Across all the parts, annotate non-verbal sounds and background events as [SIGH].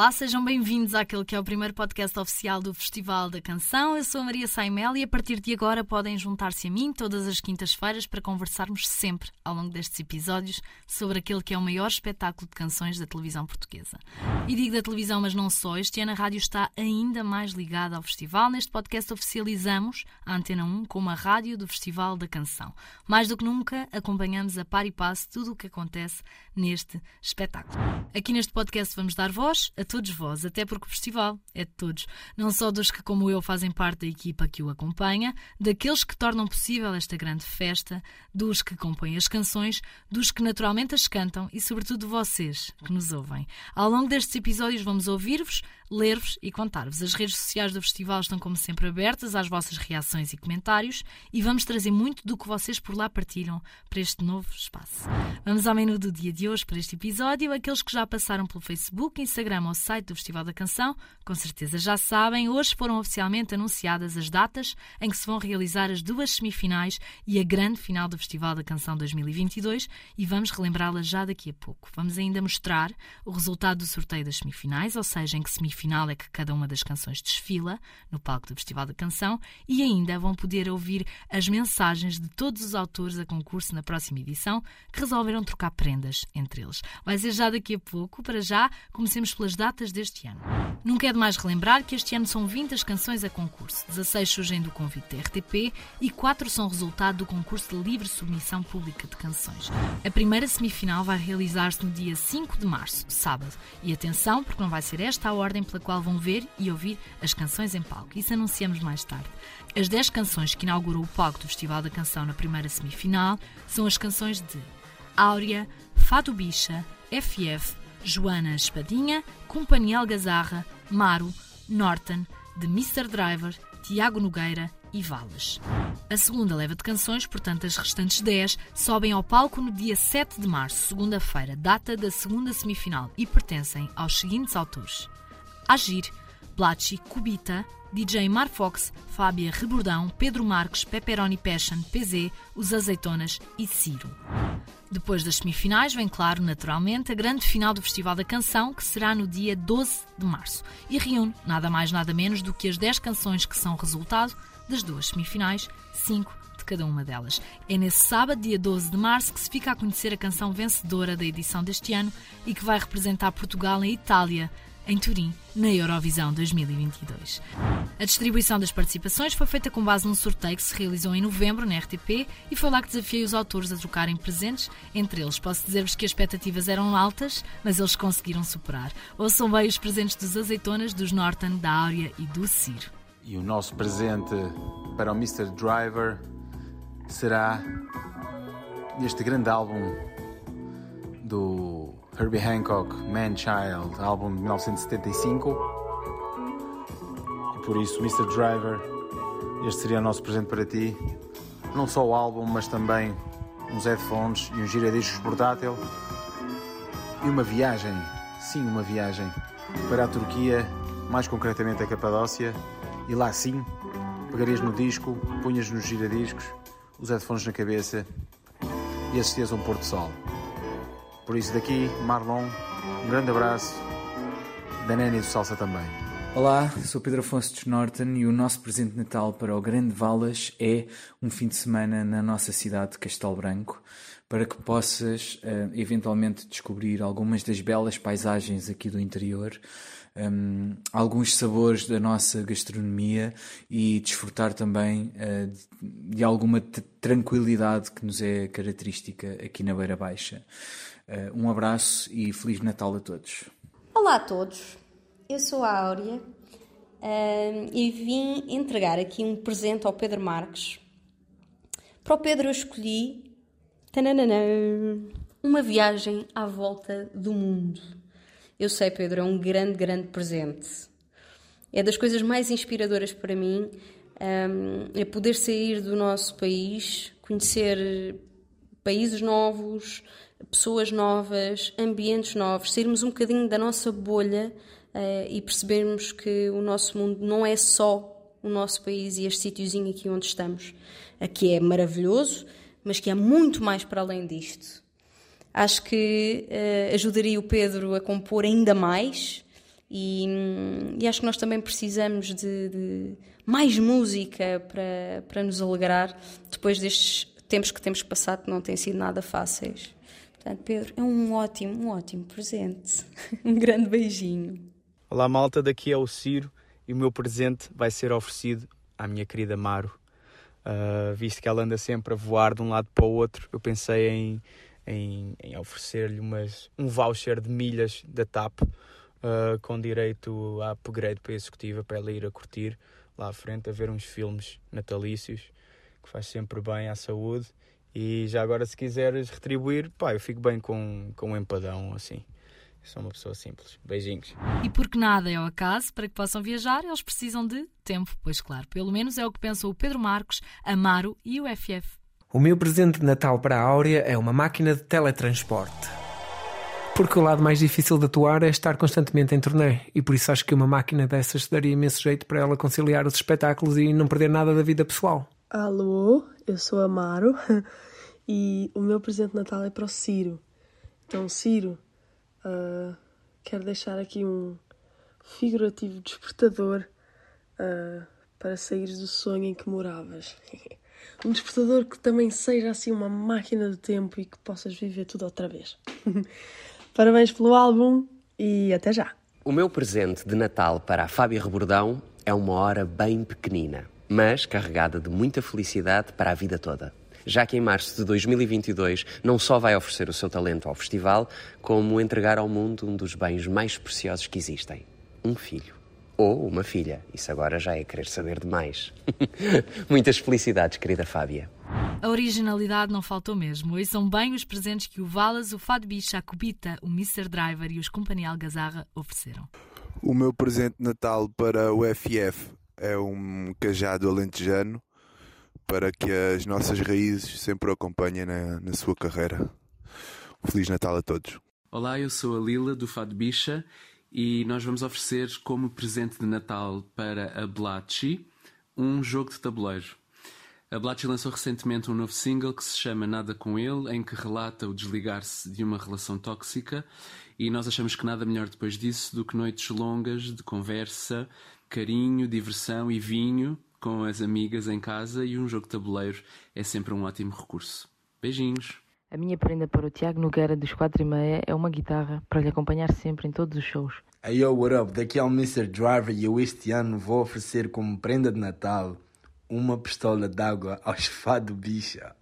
Olá, sejam bem-vindos àquele que é o primeiro podcast oficial do Festival da Canção. Eu sou a Maria Saimel e a partir de agora podem juntar-se a mim todas as quintas-feiras para conversarmos sempre, ao longo destes episódios, sobre aquele que é o maior espetáculo de canções da televisão portuguesa. E digo da televisão, mas não só, este ano a rádio está ainda mais ligada ao festival. Neste podcast oficializamos a Antena 1 como a rádio do Festival da Canção. Mais do que nunca, acompanhamos a par e passo tudo o que acontece neste espetáculo. Aqui neste podcast vamos dar voz a todos vós, até porque o festival é de todos, não só dos que, como eu, fazem parte da equipa que o acompanha, daqueles que tornam possível esta grande festa, dos que compõem as canções, dos que naturalmente as cantam e, sobretudo, vocês que nos ouvem. Ao longo destes episódios, vamos ouvir-vos, ler-vos e contar-vos. As redes sociais do festival estão, como sempre, abertas às vossas reações e comentários e vamos trazer muito do que vocês por lá partilham para este novo espaço. Vamos ao menu do dia de hoje para este episódio. Aqueles que já passaram pelo Facebook, Instagram ou site do Festival da Canção, com certeza já sabem, hoje foram oficialmente anunciadas as datas em que se vão realizar as duas semifinais e a grande final do Festival da Canção 2022 e vamos relembrá-las já daqui a pouco. Vamos ainda mostrar o resultado do sorteio das semifinais, ou seja, em que semifinais final é que cada uma das canções desfila no palco do Festival da Canção e ainda vão poder ouvir as mensagens de todos os autores a concurso na próxima edição que resolveram trocar prendas entre eles. Vai ser já daqui a pouco, para já, comecemos pelas datas deste ano. Nunca é demais relembrar que este ano são 20 as canções a concurso, 16 surgem do convite da RTP e 4 são resultado do concurso de livre submissão pública de canções. A primeira semifinal vai realizar-se no dia 5 de março, sábado. E atenção, porque não vai ser esta a ordem pela qual vão ver e ouvir as canções em palco. Isso anunciamos mais tarde. As 10 canções que inauguram o palco do Festival da Canção na primeira semifinal são as canções de Áurea, Fado Bicha, FF, Joana Espadinha, Companhia Algazarra, Maro, Norton, The Mr. Driver, Tiago Nogueira e Valas. A segunda leva de canções, portanto as restantes 10, sobem ao palco no dia 7 de março, segunda-feira, data da segunda semifinal, e pertencem aos seguintes autores. Agir, Blachi, Cubita, DJ Marfox, Fábia Rebordão, Pedro Marques, Pepperoni Passion, PZ, Os Azeitonas e Ciro. Depois das semifinais vem, claro, naturalmente, a grande final do Festival da Canção, que será no dia 12 de março, e reúne nada mais nada menos do que as 10 canções que são resultado das duas semifinais, 5 de cada uma delas. É nesse sábado, dia 12 de março, que se fica a conhecer a canção vencedora da edição deste ano e que vai representar Portugal em Itália em Turim, na Eurovisão 2022. A distribuição das participações foi feita com base num sorteio que se realizou em novembro na RTP e foi lá que desafiei os autores a trocarem presentes. Entre eles, posso dizer-vos que as expectativas eram altas, mas eles conseguiram superar. Ouçam bem os presentes dos Azeitonas, dos Norton, da Áurea e do Ciro. E o nosso presente para o Mr. Driver será este grande álbum do Herbie Hancock, Man Child, álbum de 1975. E por isso, Mr. Driver, este seria o nosso presente para ti. Não só o álbum, mas também uns headphones e um giradiscos portátil. E uma viagem, sim, uma viagem para a Turquia, mais concretamente a Capadócia. E lá sim, pegarias no disco, punhas nos giradiscos, os headphones na cabeça e assistias a um pôr sol. Por isso, daqui, Marlon, um grande abraço, da Nene e do Salsa também. Olá, sou Pedro Afonso de Norton e o nosso presente de Natal para o Grande Valas é um fim de semana na nossa cidade de Castelo Branco para que possas uh, eventualmente descobrir algumas das belas paisagens aqui do interior, um, alguns sabores da nossa gastronomia e desfrutar também uh, de alguma tranquilidade que nos é característica aqui na Beira Baixa. Uh, um abraço e Feliz Natal a todos. Olá a todos, eu sou a Áurea uh, e vim entregar aqui um presente ao Pedro Marques. Para o Pedro eu escolhi tananana, uma viagem à volta do mundo. Eu sei, Pedro, é um grande, grande presente. É das coisas mais inspiradoras para mim um, é poder sair do nosso país, conhecer países novos, pessoas novas, ambientes novos, sairmos um bocadinho da nossa bolha uh, e percebermos que o nosso mundo não é só o nosso país e este sítiozinho aqui onde estamos. Aqui é maravilhoso, mas que há muito mais para além disto. Acho que uh, ajudaria o Pedro a compor ainda mais E, e acho que nós também precisamos de, de, mais música para, para nos alegrar depois destes tempos que temos passado não têm sido nada fáceis. Portanto, Pedro, é um ótimo, um ótimo presente. [LAUGHS] um grande beijinho. Olá, malta, daqui é o Ciro e o meu presente vai ser oferecido à minha querida Maro. Uh, visto que ela anda sempre a voar de um lado para o outro, eu pensei em, em, em oferecer-lhe um voucher de milhas da TAP uh, com direito a upgrade para a executiva para ela ir a curtir lá à frente a ver uns filmes natalícios que faz sempre bem à saúde e já agora se quiseres retribuir, pá, eu fico bem com, com um empadão assim. sou uma pessoa simples. Beijinhos. E porque nada é o acaso, para que possam viajar, eles precisam de tempo. Pois claro, pelo menos é o que pensam o Pedro Marcos, Amaro e o FF. O meu presente de Natal para a Áurea é uma máquina de teletransporte. Porque o lado mais difícil de atuar é estar constantemente em turnê, e por isso acho que uma máquina dessas daria imenso jeito para ela conciliar os espetáculos e não perder nada da vida pessoal. Alô, eu sou Amaro [LAUGHS] e o meu presente de Natal é para o Ciro. Então, Ciro, uh, quero deixar aqui um figurativo despertador uh, para saíres do sonho em que moravas. [LAUGHS] um despertador que também seja assim uma máquina do tempo e que possas viver tudo outra vez. [LAUGHS] Parabéns pelo álbum e até já! O meu presente de Natal para a Fábia Rebordão é uma hora bem pequenina, mas carregada de muita felicidade para a vida toda. Já que em março de 2022 não só vai oferecer o seu talento ao festival, como entregar ao mundo um dos bens mais preciosos que existem: um filho. Ou uma filha. Isso agora já é querer saber demais. [LAUGHS] Muitas felicidades, querida Fábia. A originalidade não faltou mesmo. E são bem os presentes que o Valas, o Fado Bicha, a Cubita, o Mr. Driver e os Companhia Algazarra ofereceram. O meu presente de Natal para o FF é um cajado alentejano para que as nossas raízes sempre o acompanhem na, na sua carreira. Feliz Natal a todos. Olá, eu sou a Lila do Fado Bicha e nós vamos oferecer como presente de Natal para a Blatchy um jogo de tabuleiro. A Blatchy lançou recentemente um novo single que se chama Nada com Ele, em que relata o desligar-se de uma relação tóxica, e nós achamos que nada melhor depois disso do que noites longas de conversa, carinho, diversão e vinho com as amigas em casa, e um jogo de tabuleiro é sempre um ótimo recurso. Beijinhos! A minha prenda para o Tiago Nogueira dos 4 e meia é uma guitarra para lhe acompanhar sempre em todos os shows. Hey yo, what up? Daqui é o Mr. Driver e eu este ano vou oferecer como prenda de Natal uma pistola d'água ao fado bicha.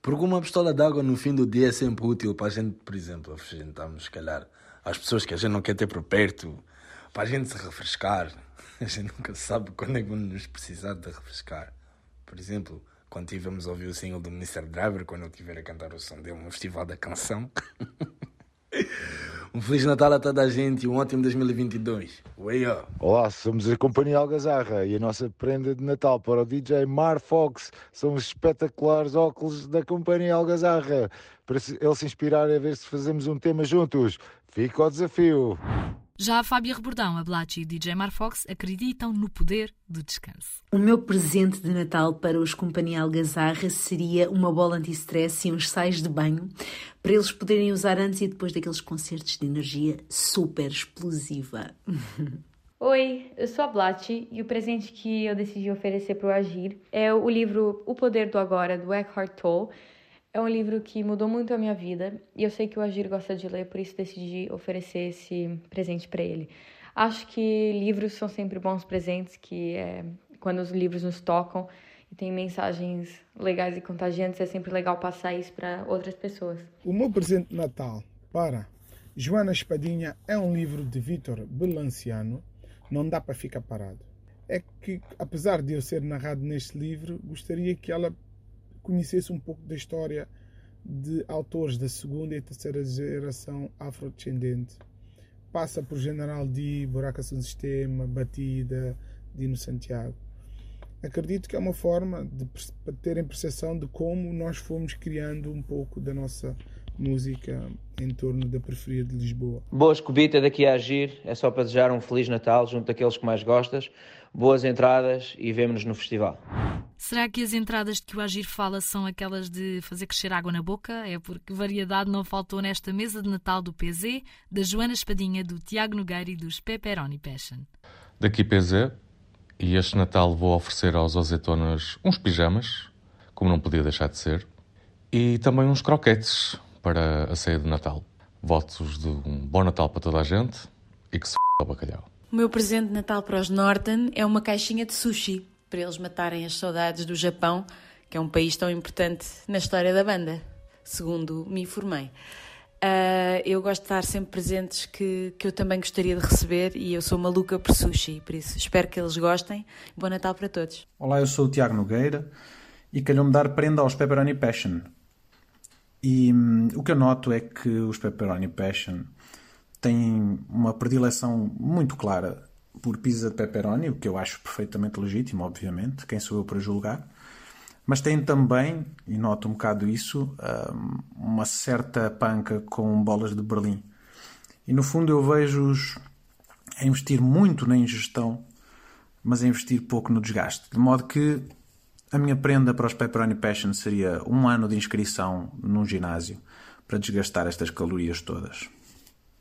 Porque uma pistola d'água no fim do dia é sempre útil para a gente, por exemplo, apresentarmos, se calhar, às pessoas que a gente não quer ter por perto, para a gente se refrescar. [LAUGHS] A gente nunca sabe quando é que vamos nos precisar de refrescar. Por exemplo, quando tivemos a ouvir o single do Mr. Driver, quando ele estiver a cantar o som dele no Festival da Canção. [LAUGHS] um Feliz Natal a toda a gente e um ótimo 2022. Way up. Olá, somos a Companhia Algazarra e a nossa prenda de Natal para o DJ Mar Fox são os espetaculares óculos da Companhia Algazarra. Para ele se inspirar a ver se fazemos um tema juntos. Fica o desafio. Já a Fábia Rebordão, a Blatchy e DJ Marfox acreditam no poder do descanso. O meu presente de Natal para os Companhia Algazarra seria uma bola anti-stress e uns sais de banho para eles poderem usar antes e depois daqueles concertos de energia super explosiva. [LAUGHS] Oi, eu sou a Blatchy e o presente que eu decidi oferecer para o Agir é o livro O Poder do Agora, do Eckhart Tolle, é um livro que mudou muito a minha vida e eu sei que o Agir gosta de ler, por isso decidi oferecer esse presente para ele. Acho que livros são sempre bons presentes, que é, quando os livros nos tocam e tem mensagens legais e contagiantes, é sempre legal passar isso para outras pessoas. O meu presente de Natal para Joana Espadinha é um livro de Vítor Belanciano, Não Dá para Ficar Parado. É que, apesar de eu ser narrado neste livro, gostaria que ela conhecesse um pouco da história de autores da segunda e terceira geração afrodescendente. Passa por General Di, Buraca Sem Sistema, Batida, Dino Santiago. Acredito que é uma forma de terem percepção de como nós fomos criando um pouco da nossa música em torno da periferia de Lisboa. Boas Cubita, daqui a agir. É só para desejar um Feliz Natal junto daqueles que mais gostas. Boas entradas e vemo-nos no festival. Será que as entradas de que o Agir fala são aquelas de fazer crescer água na boca? É porque variedade não faltou nesta mesa de Natal do PZ, da Joana Espadinha, do Tiago Nogueira e dos Pepperoni Passion. Daqui PZ, e este Natal vou oferecer aos azeitonas uns pijamas, como não podia deixar de ser, e também uns croquetes para a ceia de Natal. Votos de um bom Natal para toda a gente e que se f*** ao bacalhau. O meu presente de Natal para os Norton é uma caixinha de sushi para eles matarem as saudades do Japão, que é um país tão importante na história da banda, segundo me informei. Uh, eu gosto de estar sempre presentes que, que eu também gostaria de receber e eu sou maluca por sushi, por isso espero que eles gostem. Bom Natal para todos. Olá, eu sou o Tiago Nogueira e calhou-me dar prenda aos Pepperoni Passion. E hum, o que eu noto é que os Pepperoni Passion têm uma predileção muito clara por pizza de pepperoni, o que eu acho perfeitamente legítimo, obviamente, quem sou eu para julgar. Mas tem também, e noto um bocado isso, uma certa panca com bolas de Berlim. E no fundo eu vejo-os a investir muito na ingestão, mas a investir pouco no desgaste. De modo que a minha prenda para os Pepperoni Passion seria um ano de inscrição num ginásio para desgastar estas calorias todas.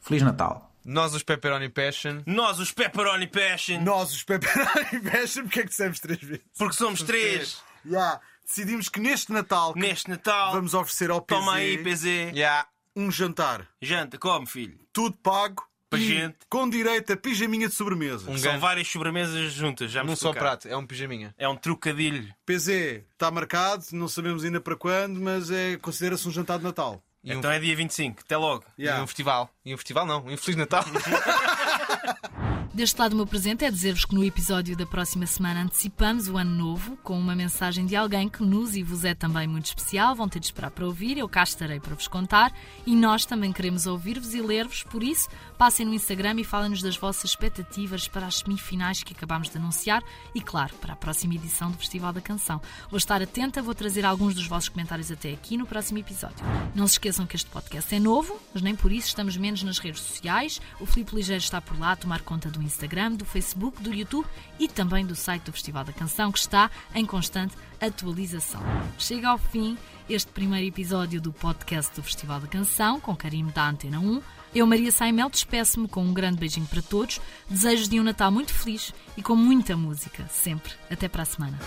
Feliz Natal! Nós os Pepperoni Passion. Nós os Pepperoni Passion. Nós os Pepperoni Passion. Porquê é que dissemos três vezes? Porque somos, três. Yeah. Decidimos que neste Natal. Neste Natal. Vamos oferecer ao PZ. Toma aí, PZ. Yeah. Um jantar. Janta, come, filho. Tudo pago. Para gente. Com direito a pijaminha de sobremesa. Um São várias sobremesas juntas, já me Num só prato, é um pijaminha. É um trocadilho. PZ, está marcado, não sabemos ainda para quando, mas é, considera-se um jantar de Natal. Então um... é dia 25, até logo. Yeah. E um festival. E um festival não, um Feliz Natal. [LAUGHS] Deste lado, o meu presente é dizer-vos que no episódio da próxima semana antecipamos o ano novo com uma mensagem de alguém que nos e vos é também muito especial. Vão ter de esperar para ouvir, eu cá estarei para vos contar e nós também queremos ouvir-vos e ler-vos. Por isso, passem no Instagram e falem-nos das vossas expectativas para as semifinais que acabámos de anunciar e, claro, para a próxima edição do Festival da Canção. Vou estar atenta, vou trazer alguns dos vossos comentários até aqui no próximo episódio. Não se esqueçam que este podcast é novo, mas nem por isso estamos menos nas redes sociais. O Filipe Ligeiro está por lá a tomar conta do Instagram, do Facebook, do YouTube e também do site do Festival da Canção, que está em constante atualização. Chega ao fim este primeiro episódio do podcast do Festival da Canção, com carinho da Antena 1. Eu, Maria Saimel, despeço-me com um grande beijinho para todos. Desejo de um Natal muito feliz e com muita música, sempre. Até para a semana.